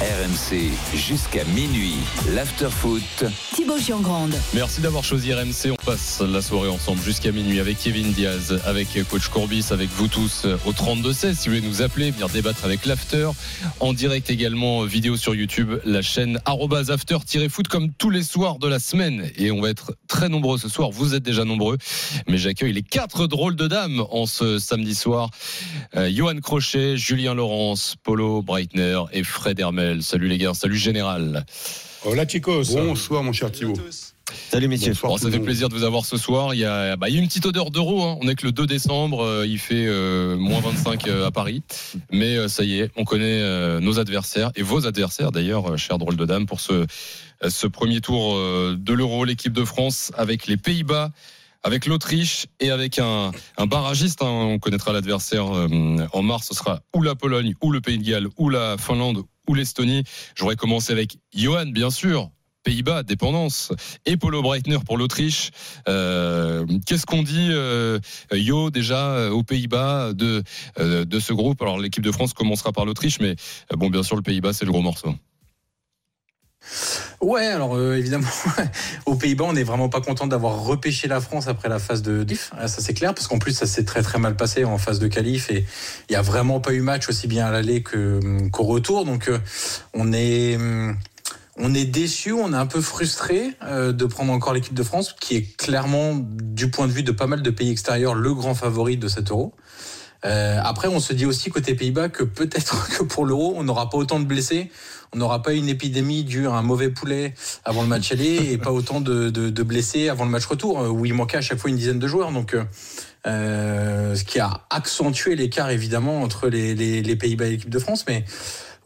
RMC jusqu'à minuit. L'afterfoot. Thibaut Giangrande. Merci d'avoir choisi RMC. On passe la soirée ensemble jusqu'à minuit avec Kevin Diaz, avec coach Courbis, avec vous tous au 32-16. Si vous voulez nous appeler, venir débattre avec l'after. En direct également, vidéo sur YouTube, la chaîne after-foot comme tous les soirs de la semaine. Et on va être très nombreux ce soir. Vous êtes déjà nombreux. Mais j'accueille les quatre drôles de dames en ce samedi soir. Euh, Johan Crochet, Julien Laurence, Polo Breitner et Fred Hermel. Salut les gars, salut Général. Hola chicos. Bonsoir mon cher Thibaut. Salut messieurs. Bon, ça fait plaisir de vous avoir ce soir. Il y a, bah, il y a une petite odeur d'euro. Hein. On est que le 2 décembre. Euh, il fait euh, moins 25 euh, à Paris. Mais euh, ça y est, on connaît euh, nos adversaires et vos adversaires d'ailleurs, euh, cher drôle de dame, pour ce, ce premier tour euh, de l'euro, l'équipe de France avec les Pays-Bas avec l'Autriche et avec un, un barragiste. hein. on connaîtra l'adversaire euh, en mars. Ce sera ou la Pologne, ou le Pays de Galles, ou la Finlande, l'Estonie. J'aurais commencé avec Johan, bien sûr. Pays-Bas, dépendance, et Polo Breitner pour l'Autriche. Euh, Qu'est-ce qu'on dit, euh, Yo, déjà euh, aux Pays-Bas de, de ce groupe? Alors l'équipe de France commencera par l'Autriche, mais bon, bien sûr, le Pays-Bas, c'est le gros morceau. Ouais, alors euh, évidemment, aux Pays-Bas, on n'est vraiment pas content d'avoir repêché la France après la phase de diff. Ah, ça c'est clair, parce qu'en plus ça s'est très très mal passé en phase de qualif et il n'y a vraiment pas eu match aussi bien à l'aller que- qu'au retour. Donc euh, on est hum, on est déçu, on est un peu frustré euh, de prendre encore l'équipe de France, qui est clairement, du point de vue de pas mal de pays extérieurs, le grand favori de cet euro. Euh, après, on se dit aussi côté Pays-Bas que peut-être que pour l'euro, on n'aura pas autant de blessés, on n'aura pas une épidémie due à un mauvais poulet avant le match aller et pas autant de, de- de blessés avant le match retour, euh, où il manquait à chaque fois une dizaine de joueurs. Donc, euh, euh, ce qui a accentué l'écart évidemment entre les, les- les Pays-Bas et l'équipe de France, mais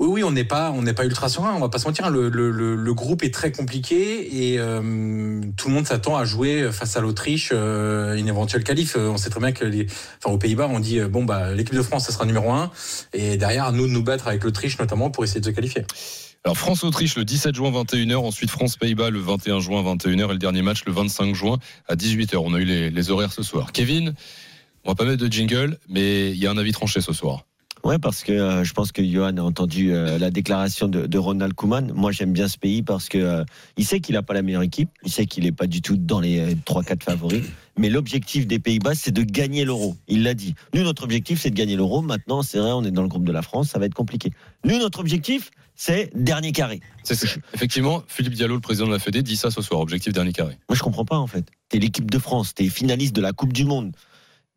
oui, oui, on n'est pas, on n'est pas ultra serein. On va pas se mentir. hein. Le, groupe est très compliqué et euh, tout le monde s'attend à jouer face à l'Autriche euh, une éventuelle qualif. Euh, On sait très bien que les, enfin, aux Pays-Bas, on dit bon bah l'équipe de France, ça sera numéro un et derrière nous de nous battre avec l'Autriche notamment pour essayer de se qualifier. Alors France-Autriche le 17 juin 21h, ensuite France-Pays-Bas le 21 juin 21h et le dernier match le 25 juin à 18h. On a eu les, les horaires ce soir. Kevin, on va pas mettre de jingle, mais il y a un avis tranché ce soir. Ouais, parce que euh, je pense que Johan a entendu euh, la déclaration de, de Ronald Koeman. Moi, j'aime bien ce pays parce que euh, il sait qu'il n'a pas la meilleure équipe, il sait qu'il n'est pas du tout dans les euh, 3-4 favoris. Mais l'objectif des Pays-Bas, c'est de gagner l'euro. Il l'a dit. Nous, notre objectif, c'est de gagner l'euro. Maintenant, c'est vrai, on est dans le groupe de la France, ça va être compliqué. Nous, notre objectif, c'est dernier carré. C'est ça. Effectivement, Philippe Diallo, le président de la Fédé, dit ça ce soir. Objectif dernier carré. Moi, je comprends pas, en fait. T'es l'équipe de France, t'es finaliste de la Coupe du Monde.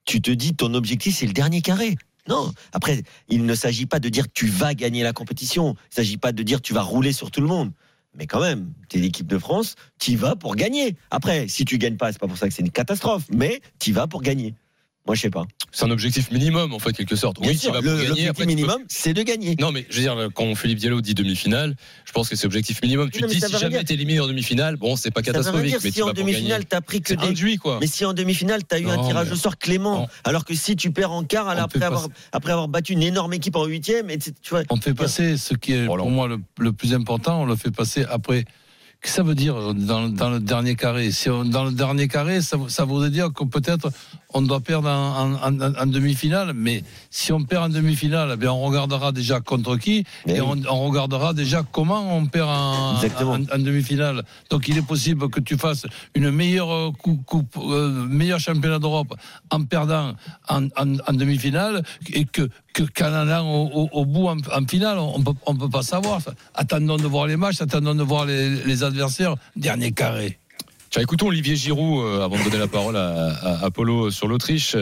Tu te dis, ton objectif, c'est le dernier carré. Non. Après, il ne s'agit pas de dire tu vas gagner la compétition. Il ne s'agit pas de dire tu vas rouler sur tout le monde. Mais quand même, t'es l'équipe de France, tu y vas pour gagner. Après, si tu gagnes pas, c'est pas pour ça que c'est une catastrophe, mais tu y vas pour gagner. Moi, je sais pas. C'est un objectif minimum, en fait, quelque sorte. Bien oui, sûr, tu vas pour le- gagner. l'objectif Après, tu peux- minimum, c'est de gagner. Non, mais je veux dire, quand Philippe Diallo dit demi-finale, je pense que c'est objectif minimum. Tu Non, te dis, si jamais dire. t'es éliminé en demi-finale, bon, c'est pas Ça veut rien catastrophique, dire mais si tu en demi-finale, t'as pris que C'est des. induit, quoi. Mais si en demi-finale, t'as eu un tirage mais- au sort clément, Non. alors que si tu perds en quart, alors après pas- avoir, après avoir battu une énorme équipe en huitième, et tu vois. On fait passer ce qui est pour moi le, le plus important, on le fait passer après. Que ça veut dire dans, dans le dernier carré? Si on, Dans le dernier carré, ça, ça voudrait dire que peut-être on doit perdre en, en- en- en demi-finale, mais si on perd en demi-finale, eh bien on regardera déjà contre qui Mais et oui. on, on regardera déjà comment on perd en, demi-finale. Donc il est possible que tu fasses une meilleure euh, coupe, coupe, euh, meilleur championnat d'Europe en perdant en, demi-finale et que qu'en allant au, bout en, finale, on peut on peut pas savoir. Attendons de voir les matchs, attendons de voir les, adversaires. Dernier carré. Tiens, écoutons Olivier Giroud euh, avant de donner la parole à, à- sur l'Autriche.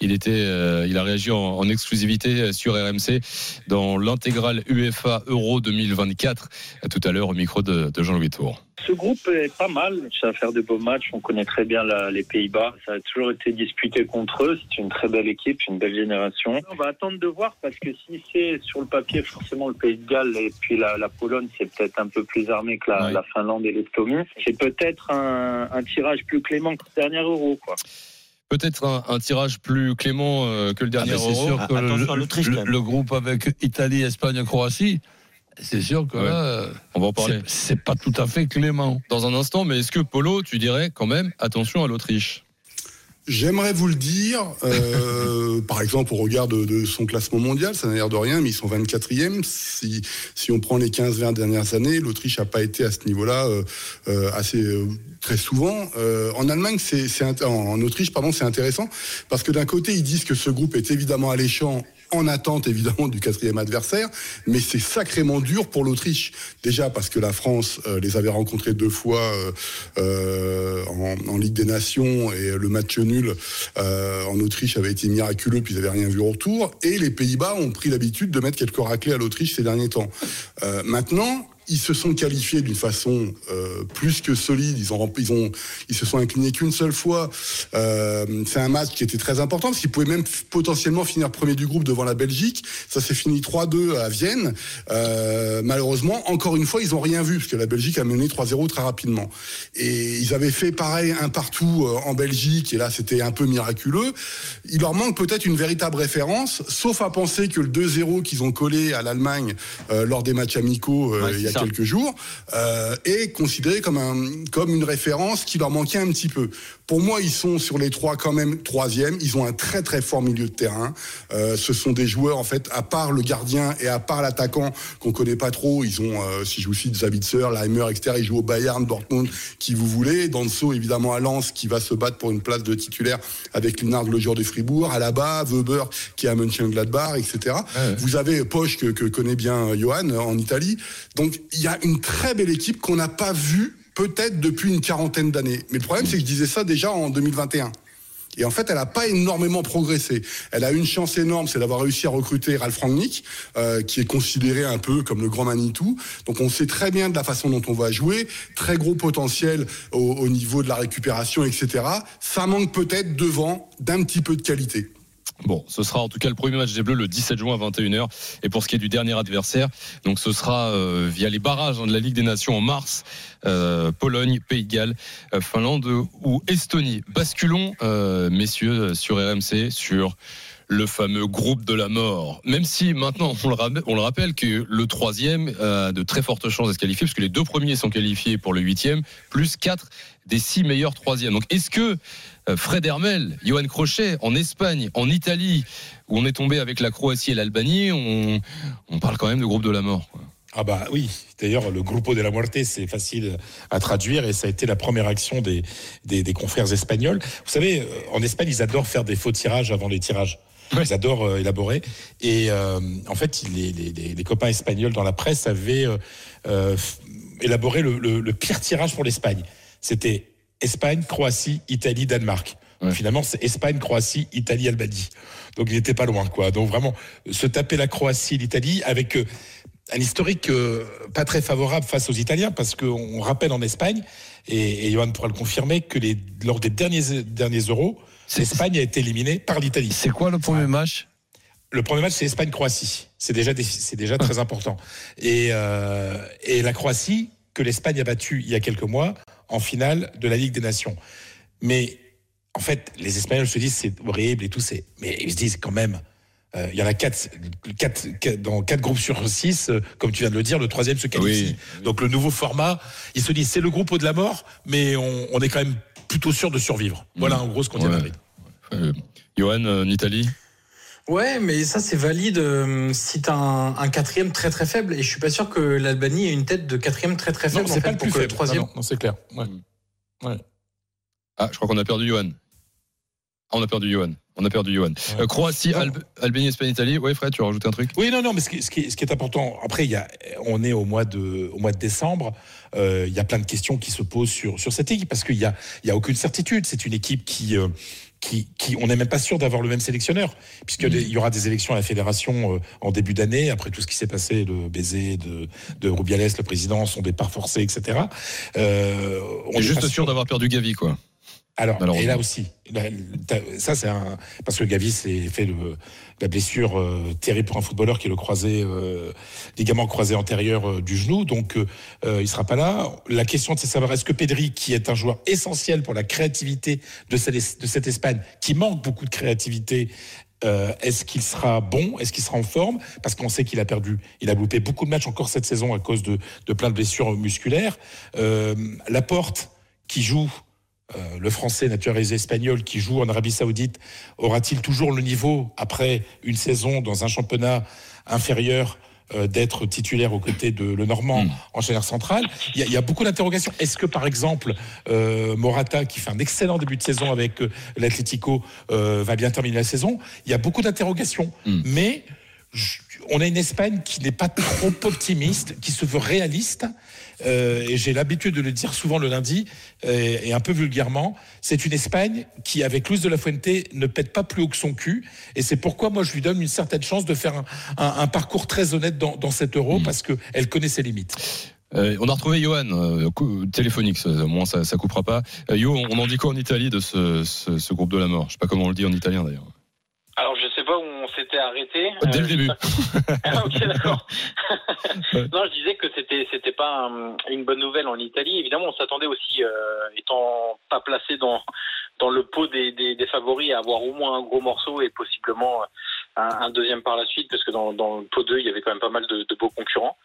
Il était, euh, il a réagi en, exclusivité sur RMC dans l'intégrale UEFA Euro 2024 euh, tout à l'heure au micro de Jean-Louis Tour. Ce groupe est pas mal. Ça va faire de beaux matchs. On connaît très bien la- les Pays-Bas. Ça a toujours été disputé contre eux. C'est une très belle équipe, une belle génération. On va attendre de voir parce que si c'est sur le papier forcément le Pays de Galles et puis la, la Pologne, c'est peut-être un peu plus armé que la, Ouais. la Finlande et l'Estonie. C'est peut-être un, un tirage plus clément que le dernier Euro, quoi. Peut-être un, un tirage plus clément euh, que le dernier Ah, mais c'est Euro. sûr que Ah, le, le groupe avec Italie, Espagne, Croatie, c'est sûr que Ouais. là, On va en parler c'est- pas tout à fait clément. dans un instant. Mais est-ce que Polo, tu dirais quand même attention à l'Autriche? J'aimerais vous le dire, euh, par exemple au regard de, de son classement mondial, ça n'a l'air de rien, mais ils sont 24e. Si, si on prend les 15-20 dernières années, l'Autriche n'a pas été à ce niveau-là euh, euh, assez euh, très souvent. Euh, en Allemagne, c'est, en Autriche, pardon, c'est intéressant parce que d'un côté, ils disent que ce groupe est évidemment alléchant. En attente évidemment du quatrième adversaire, mais c'est sacrément dur pour l'Autriche. Déjà parce que la France euh, les avait rencontrés deux fois euh, euh, en, Ligue des Nations et le match nul en Autriche avait été miraculeux puis ils n'avaient rien vu au retour. Et les Pays-Bas ont pris l'habitude de mettre quelques raclés à l'Autriche ces derniers temps. Maintenant, ils se sont qualifiés d'une façon euh, plus que solide. Ils ont, ils ont, ils se sont inclinés qu'une seule fois. Euh, c'est un match qui était très important parce qu'ils pouvaient même potentiellement finir premier du groupe devant la Belgique. Ça s'est fini 3-2 à Vienne. Euh, malheureusement, encore une fois, ils ont rien vu parce que la Belgique a mené 3-0 très rapidement. Et ils avaient fait pareil un partout en Belgique et là c'était un peu miraculeux. Il leur manque peut-être une véritable référence, sauf à penser que le 2-0 qu'ils ont collé à l'Allemagne lors des matchs amicaux Ouais, il y a c'est quelques jours euh, est considéré comme un comme une référence qui leur manquait un petit peu. Pour moi, ils sont sur les trois quand même troisième. Ils ont un très très fort milieu de terrain. Euh, ce sont des joueurs en fait, à part le gardien et à part l'attaquant qu'on connaît pas trop, ils ont, euh, si je vous cite Zabitzer, Leimer, etc. Ils jouent au Bayern, Dortmund, qui vous voulez. Danso évidemment à Lens, qui va se battre pour une place de titulaire avec Linard, le joueur de Fribourg. À la bas, Weber, qui est à Mönchengladbach, etc. Ouais. Vous avez Poche que, que connaît bien euh, Johan euh, en Italie. Donc il y a une très belle équipe qu'on n'a pas vue peut-être depuis une quarantaine d'années. Mais le problème, c'est que je disais ça déjà en 2021. Et en fait, elle n'a pas énormément progressé. Elle a une chance énorme, c'est d'avoir réussi à recruter Ralph Rangnick, euh, qui est considéré un peu comme le grand Manitou. Donc on sait très bien de la façon dont on va jouer, très gros potentiel au, au niveau de la récupération, etc. Ça manque peut-être devant d'un petit peu de qualité. Bon, ce sera en tout cas le premier match des Bleus le 17 juin à 21h. Et pour ce qui est du dernier adversaire, donc ce sera euh, via les barrages hein, de la Ligue des Nations en mars. euh, Pologne, Pays de Galles, euh, Finlande ou Estonie. Basculons, euh, messieurs, sur RMC, sur le fameux groupe de la mort. Même si maintenant, on le, rappelle, on le rappelle que le troisième a de très fortes chances de se qualifier, parce que les deux premiers sont qualifiés pour le huitième, plus quatre des six meilleurs troisièmes. Donc est-ce que euh, Fred Hermel, Johan Crochet, en Espagne, en Italie, où on est tombé avec la Croatie et l'Albanie, on, on parle quand même de groupe de la mort. quoi. Ah bah oui, d'ailleurs le Grupo de la Muerte c'est facile à traduire et ça a été la première action des, des, des confrères espagnols. Vous savez, euh, en Espagne ils adorent faire des faux tirages avant les tirages. Ils adorent euh, élaborer. Et euh, en fait, les, les, les- les copains espagnols dans la presse avaient euh, euh, élaboré le, le- le pire tirage pour l'Espagne. C'était Espagne, Croatie, Italie, Danemark. Ouais. Finalement, c'est Espagne, Croatie, Italie, Albanie. Donc il n'était pas loin, quoi. Donc vraiment, se taper la Croatie et l'Italie avec euh, un historique euh, pas très favorable face aux Italiens, parce qu'on rappelle en Espagne, et, et Johan pourra le confirmer, que les, lors des derniers, derniers euros, l'Espagne a été éliminée par l'Italie. C'est quoi le premier match? Le premier match, c'est Espagne-Croatie. C'est déjà, c'est déjà très important. Et, euh, et la Croatie, que l'Espagne a battue il y a quelques mois en finale de la Ligue des Nations. Mais en fait, les Espagnols se disent c'est horrible et tout, c'est, mais ils se disent quand même. euh, Il y en a quatre, quatre, quatre- dans quatre groupes sur six, euh, comme tu viens de le dire, le troisième se qualifie. Oui. Donc le nouveau format, ils se disent c'est le groupe de la mort, mais on, on est quand même plutôt sûr de survivre. Voilà en gros ce qu'on dit à Ouais. Madrid. Euh, Johan, en Italie? Ouais, mais ça c'est valide euh, si t'as un, un quatrième très très faible. Et je suis pas sûr que l'Albanie ait une tête de quatrième très très Non, faible. en c'est fait, pas le pour plus que faible. troisième. Non, non, non, c'est clair. Ouais. Ouais. Ah, je crois qu'on a perdu Johan. On a perdu Johan. On a perdu Johan. Euh, Croatie, Albanie, Espagne, Italie. Ouais, Fred, tu as rajouté un truc? Oui, non, non, mais ce qui, ce qui est, ce qui est important, après, il y a, on est au mois de, au mois de décembre, euh, il y a plein de questions qui se posent sur, sur cette équipe, parce qu'il y a, il y a aucune certitude. C'est une équipe qui, euh, qui, qui on n'est même pas sûr d'avoir le même sélectionneur, puisqu'il il y aura des élections à la fédération en début d'année, après tout ce qui s'est passé, le baiser de, de Rubiales, le président, son départ forcé, etc. Euh, On est est juste sûr d'avoir perdu Gavi, quoi. Alors, et là aussi, là, ça c'est un parce que Gavi s'est fait le, la blessure euh, terrible pour un footballeur qui est le croisé euh, ligament croisé antérieur euh, du genou, donc euh, euh, il sera pas là. La question c'est de savoir est-ce que Pedri, qui est un joueur essentiel pour la créativité de cette, de cette Espagne, qui manque beaucoup de créativité. euh, est-ce qu'il sera bon? Est-ce qu'il sera en forme? Parce qu'on sait qu'il a perdu, il a loupé beaucoup de matchs encore cette saison à cause de, de plein de blessures musculaires. Euh, Laporte, qui joue euh, le français naturalisé espagnol qui joue en Arabie Saoudite aura-t-il toujours le niveau après une saison dans un championnat inférieur euh, d'être titulaire aux côtés de le Normand Mm. en chaîne centrale il y, a, il y a beaucoup d'interrogations. Est-ce que par exemple euh, Morata qui fait un excellent début de saison avec l'Atlético va bien terminer la saison? Il y a beaucoup d'interrogations, Mm. mais on a une Espagne qui n'est pas trop optimiste, qui se veut réaliste. Euh, et j'ai l'habitude de le dire souvent le lundi, euh, et un peu vulgairement, c'est une Espagne qui, avec Luis de la Fuente, ne pète pas plus haut que son cul. Et c'est pourquoi moi je lui donne une certaine chance de faire un, parcours très honnête dans, cet euro, parce qu'elle connaît ses limites. Euh, on a retrouvé Johan, euh, téléphonique, ça, au moins ça, ça coupera pas. Euh, Yo, on en dit quoi en Italie de ce, ce, ce groupe de la mort? Je sais pas comment on le dit en italien d'ailleurs. Pas où on s'était arrêté. Dès le Euh, début. Ah, ok, d'accord. Non, je disais que c'était c'était pas un- une bonne nouvelle en Italie. Évidemment, on s'attendait aussi, euh, étant pas placé dans dans le pot des, des, des favoris, à avoir au moins un gros morceau et possiblement un, un deuxième par la suite, parce que dans, dans le pot 2, il y avait quand même pas mal de, de beaux concurrents.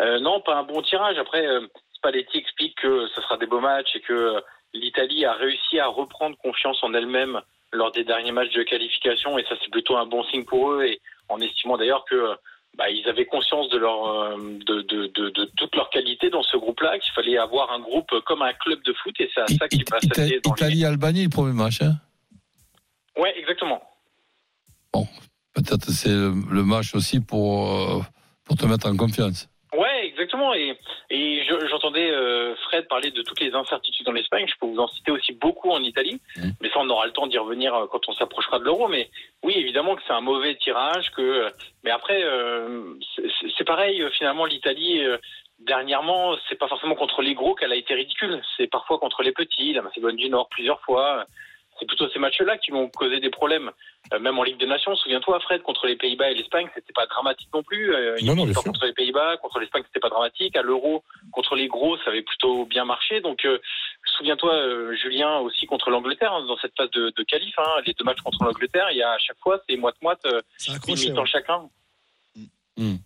Euh, non, pas un bon tirage. Après, euh, Spalletti explique que ce sera des beaux matchs et que l'Italie a réussi à reprendre confiance en elle-même lors des derniers matchs de qualification, et ça c'est plutôt un bon signe pour eux. Et en estimant d'ailleurs que euh, bah, ils avaient conscience de leur euh, de, de, de, de toute leur qualité dans ce groupe-là, qu'il fallait avoir un groupe comme un club de foot, et c'est à ça qui va s'allier dans les... Italie-Albanie, le premier match. Hein? Ouais, exactement. Peut-être c'est le, match aussi pour, euh, pour te mettre en confiance. Ouais, exactement. Et, et je- j'entendais euh, Fred parler de toutes les incertitudes en Espagne. Je peux vous en citer aussi beaucoup en Italie. Mhm. Mais ça, on aura le temps d'y revenir euh, quand on s'approchera de l'euro. Mais oui, évidemment que c'est un mauvais tirage. Que, euh, mais après, euh, c'est- pareil. Finalement, l'Italie. euh, Dernièrement, c'est pas forcément contre les gros qu'elle a été ridicule. C'est parfois contre les petits, la Macédoine du Nord plusieurs fois. C'est plutôt ces matchs-là qui vont causer des problèmes. Euh, même en Ligue des Nations, souviens-toi, Fred, contre les Pays-Bas et l'Espagne, c'était pas dramatique non plus. Euh, Non, non, contre les Pays-Bas, contre l'Espagne, c'était pas dramatique. À l'Euro, contre les gros, ça avait plutôt bien marché. Donc, euh, souviens-toi, euh, Julien, aussi contre l'Angleterre, hein, dans cette phase de, de qualif, hein, les deux matchs contre l'Angleterre, il y a à chaque fois, c'est moite-moite, euh, C'est une mi-temps chacun. Mm.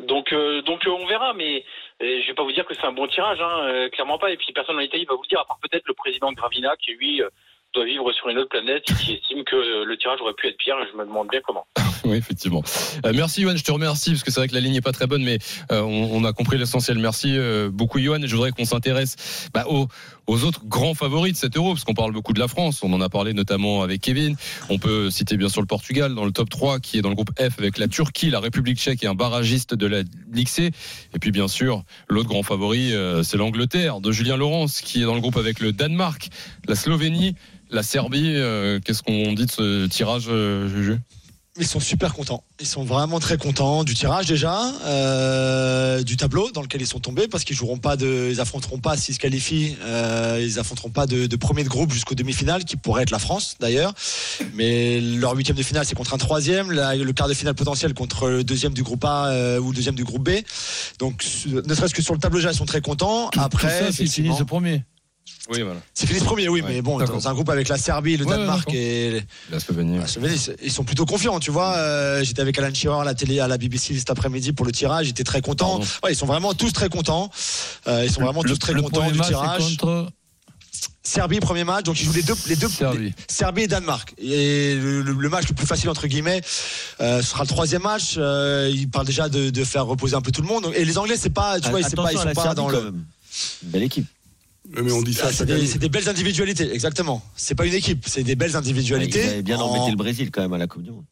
Donc, euh, donc euh, on verra, mais euh, je vais pas vous dire que c'est un bon tirage, hein, euh, clairement pas. Et puis personne en Italie va vous le dire, à part peut-être le président Gravina, qui lui euh, doit vivre sur une autre planète et qui estime que euh, le tirage aurait pu être pire. Je me demande bien comment. Oui, effectivement. Euh, merci Johan, je te remercie parce que c'est vrai que la ligne est pas très bonne, mais euh, on, a compris l'essentiel. Merci euh, beaucoup Johan. Je voudrais qu'on s'intéresse bah, aux, autres grands favoris de cet Euro, parce qu'on parle beaucoup de la France. On en a parlé notamment avec Kevin. On peut citer bien sûr le Portugal dans le top 3, qui est dans le groupe F avec la Turquie, la République tchèque et un barragiste de la Ligue C. Et puis bien sûr, l'autre grand favori, c'est l'Angleterre de Julien Laurence, qui est dans le groupe avec le Danemark, la Slovénie, la Serbie. Euh, Qu'est-ce qu'on dit de ce tirage, euh, Juju? Ils sont super contents. Ils sont vraiment très contents du tirage déjà, euh, du tableau dans lequel ils sont tombés parce qu'ils joueront pas de, ils affronteront pas s'ils se qualifient, euh, ils affronteront pas de, de premier de groupe jusqu'au demi-finale qui pourrait être la France d'ailleurs. Mais leur huitième de finale c'est contre un troisième, la- le quart de finale potentiel contre le deuxième du groupe A euh, ou le deuxième du groupe B. Donc ne serait-ce que sur le tableau déjà ils sont très contents. Après, Tout ça, c'est effectivement, fini ce premier. Oui, voilà. c'est fini ce premier, oui, Ouais, mais bon, dans un groupe avec la Serbie, le Ouais, Danemark et La Slovénie. la Slovénie, c'est- ils sont plutôt confiants, tu vois. Euh, J'étais avec Alan Shearer à la télé, à la BBC cet après-midi pour le tirage. J'étais très content. Ils sont vraiment tous très contents. Euh, ils sont vraiment le, tous très le contents du tirage. Serbie, premier match. Donc ils jouent les deux, les deux, Serbie. les- Serbie et Danemark. Et le, le- le match le plus facile entre guillemets, euh, ce sera le troisième match. Euh, ils parlent déjà de, de faire reposer un peu tout le monde. Et les Anglais, c'est pas, tu vois, c'est pas, ils sont la pas dans le. belle équipe. Mais on dit ça Ah, C'est des, belles individualités, exactement. C'est pas une équipe, c'est des belles Ils individualités. avaient bien En- embêté le Brésil quand même à la Coupe du Monde.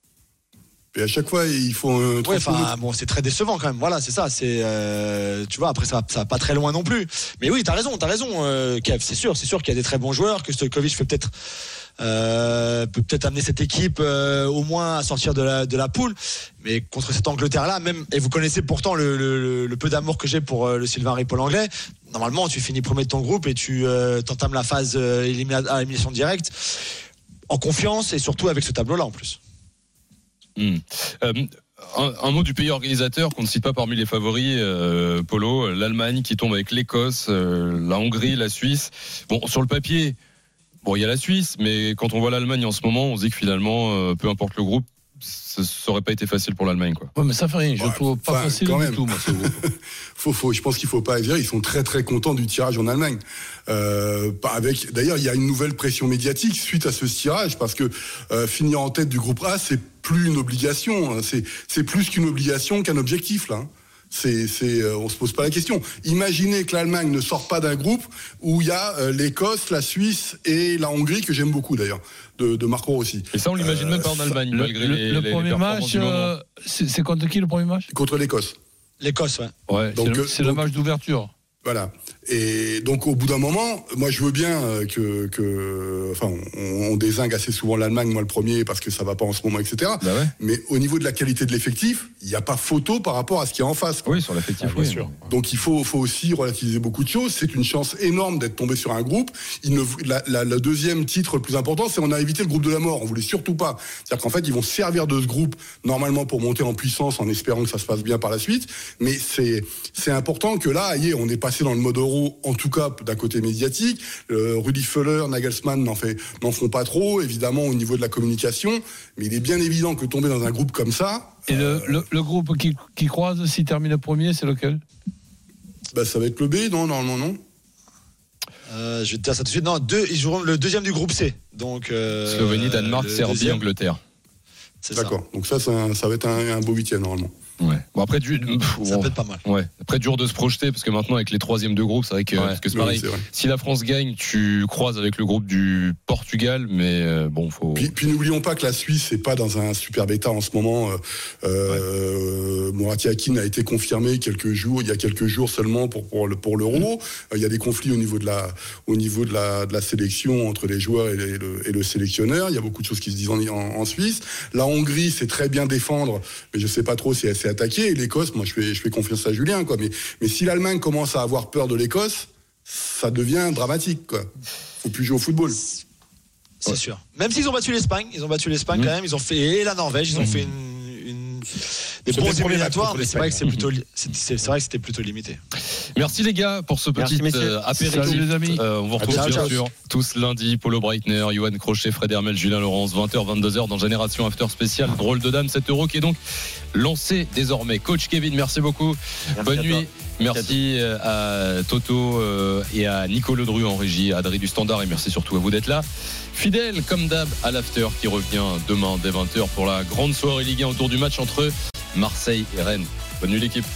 Et à chaque fois, il faut un Ouais, 30 enfin bon, c'est très décevant quand même. Voilà, c'est ça. C'est, euh, tu vois, après ça, ça va pas très loin non plus. Mais oui, t'as raison, t'as raison, euh, Kev. C'est sûr, c'est sûr qu'il y a des très bons joueurs, que Stojkovic fait peut-être euh, peut peut-être amener cette équipe euh, au moins à sortir de la, de la poule. Mais contre cette Angleterre-là, même, et vous connaissez pourtant le, le- le peu d'amour que j'ai pour le Sylvain Ripoll anglais, normalement tu finis premier de ton groupe et tu euh, entames la phase élimination directe en confiance et surtout avec ce tableau-là en plus. Hmm. Euh, un, mot du pays organisateur qu'on ne cite pas parmi les favoris, euh, Polo, l'Allemagne qui tombe avec l'Écosse, euh, la Hongrie, la Suisse. Bon, sur le papier, bon, il y a la Suisse, mais quand on voit l'Allemagne en ce moment, on se dit que finalement, peu importe le groupe, ça aurait pas été facile pour l'Allemagne, quoi. Ouais, mais ça fait rien. Je Ouais, trouve pas enfin, facile quand du même. tout, moi, ce groupe. faut, faut, je pense qu'il faut pas exagérer. Ils sont très très contents du tirage en Allemagne. Euh, pas avec. D'ailleurs, il y a une nouvelle pression médiatique suite à ce tirage parce que euh, finir en tête du groupe A, c'est plus une obligation. hein. C'est c'est plus qu'une obligation qu'un objectif là. hein. C'est, c'est, euh, on se pose pas la question. Imaginez que l'Allemagne ne sort pas d'un groupe où il y a euh, l'Écosse, la Suisse et la Hongrie que j'aime beaucoup d'ailleurs de, de Marco Rossi. Et ça, on l'imagine même pas en Allemagne, Le, malgré le- les, le les- les premier match, euh, c'est c'est contre qui le premier match? Contre l'Écosse. L'Écosse, ouais. Ouais, Donc, c'est le, euh, match d'ouverture. Voilà. Et donc au bout d'un moment, moi je veux bien euh, que, que enfin, on, on désingue assez souvent l'Allemagne, moi le premier, parce que ça va pas en ce moment, etc. Bah ouais. Mais au niveau de la qualité de l'effectif, il n'y a pas photo par rapport à ce qu'il y a en face. quoi. Oui, sur l'effectif, Ah, bien oui. sûr. Donc il faut, faut aussi relativiser beaucoup de choses. C'est une chance énorme d'être tombé sur un groupe. Il ne, la, la- le deuxième titre le plus important, c'est on a évité le groupe de la mort. On voulait surtout pas. C'est-à-dire qu'en fait, ils vont se servir de ce groupe normalement pour monter en puissance en espérant que ça se passe bien par la suite. Mais c'est c'est important que là, on est passé dans le mode euro, en tout cas d'un côté médiatique. Euh, Rudy Fuller, Nagelsmann n'en fait n'en font pas trop, évidemment au niveau de la communication. Mais il est bien évident que tomber dans un groupe comme ça, Et le, le, le groupe qui, qui croise, s'il termine premier, c'est lequel? Bah, ça va être le B, non Normalement, non? Euh, je vais te dire ça tout de suite. Non, deux, ils joueront le deuxième du groupe C. Donc, euh, Slovénie, Danemark, le Serbie, deuxième, Angleterre. D'accord. Donc ça, ça va être un, un beau huitième normalement. Ouais. Bon après du, Ça peut être pas mal. ouais. Après dur de se projeter parce que maintenant avec les troisièmes de groupe, c'est vrai que, Ouais. parce que c'est Oui, pareil. Si la France gagne, tu croises avec le groupe du Portugal, mais euh, bon, faut. Puis, puis n'oublions pas que la Suisse n'est pas dans un super état en ce moment. Euh, euh, Akin a été confirmé quelques jours, il y a quelques jours seulement pour pour le pour l'Euro. Euh, il y a des conflits au niveau de la au niveau de la de la sélection entre les joueurs et, les- le, et le sélectionneur. Il y a beaucoup de choses qui se disent en, en, en Suisse. La Hongrie sait très bien défendre, mais je sais pas trop si elle s'est attaquée. Et l'Écosse, moi je fais je fais confiance à Julien quoi. Mais mais si l'Allemagne commence à avoir peur de l'Écosse, ça devient dramatique quoi. Faut plus jouer au football. C'est sûr. Même s'ils ont battu l'Espagne, ils ont battu l'Espagne Mmh. quand même. Ils ont fait et la Norvège, ils ont fait une, une- des C'était bons éliminatoires, mais c'est vrai que c'est l'Espagne. plutôt, li- c'est c'est- c'est vrai que c'était plutôt limité. Merci les gars pour ce petit euh, apéritif. Salut, les amis. Euh, on vous retrouve bien sûr tous lundi. Paulo Breitner, Johan Crochet, Fred Hermel, Julien Laurence, 20h, 22h dans Génération After Spécial. Drôle de dame, 7 euros qui est donc lancé désormais. Coach Kevin, merci beaucoup. Merci Bonne à nuit. toi. Merci euh, à Toto euh, et à Nico Ledru en régie, à Adrien du Standard et merci surtout à vous d'être là. Fidèle comme d'hab à l'after qui revient demain dès 20h pour la grande soirée Ligue 1 autour du match entre Marseille et Rennes. Bonne nuit l'équipe.